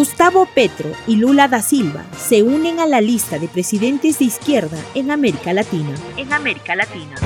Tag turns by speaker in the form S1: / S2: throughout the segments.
S1: Gustavo Petro y Lula da Silva se unen a la lista de presidentes de izquierda en América Latina.
S2: En América Latina.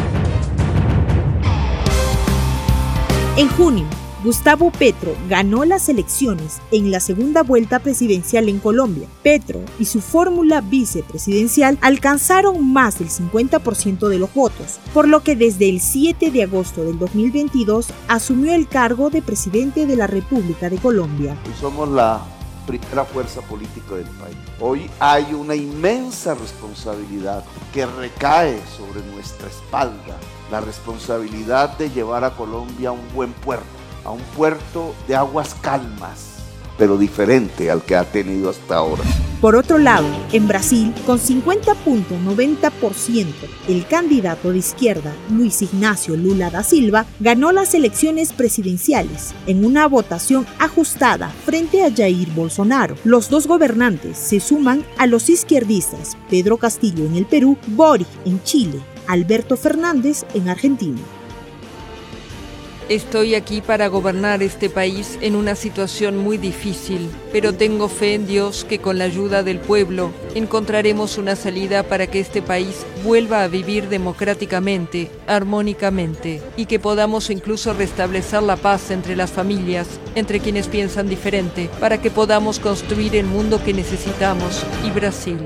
S1: En junio, Gustavo Petro ganó las elecciones en la segunda vuelta presidencial en Colombia. Petro y su fórmula vicepresidencial alcanzaron más del 50% de los votos, por lo que desde el 7 de agosto del 2022 asumió el cargo de presidente de la República de Colombia.
S3: somos la primera fuerza política del país. Hoy hay una inmensa responsabilidad que recae sobre nuestra espalda, la responsabilidad de llevar a Colombia a un buen puerto a un puerto de aguas calmas, pero diferente al que ha tenido hasta ahora.
S1: Por otro lado, en Brasil, con 50.90%, el candidato de izquierda, Luis Ignacio Lula da Silva, ganó las elecciones presidenciales en una votación ajustada frente a Jair Bolsonaro. Los dos gobernantes se suman a los izquierdistas Pedro Castillo en el Perú, Boric en Chile, Alberto Fernández en Argentina.
S4: Estoy aquí para gobernar este país en una situación muy difícil, pero tengo fe en Dios que con la ayuda del pueblo encontraremos una salida para que este país vuelva a vivir democráticamente, armónicamente, y que podamos incluso restablecer la paz entre las familias, entre quienes piensan diferente, para que podamos construir el mundo que necesitamos y Brasil.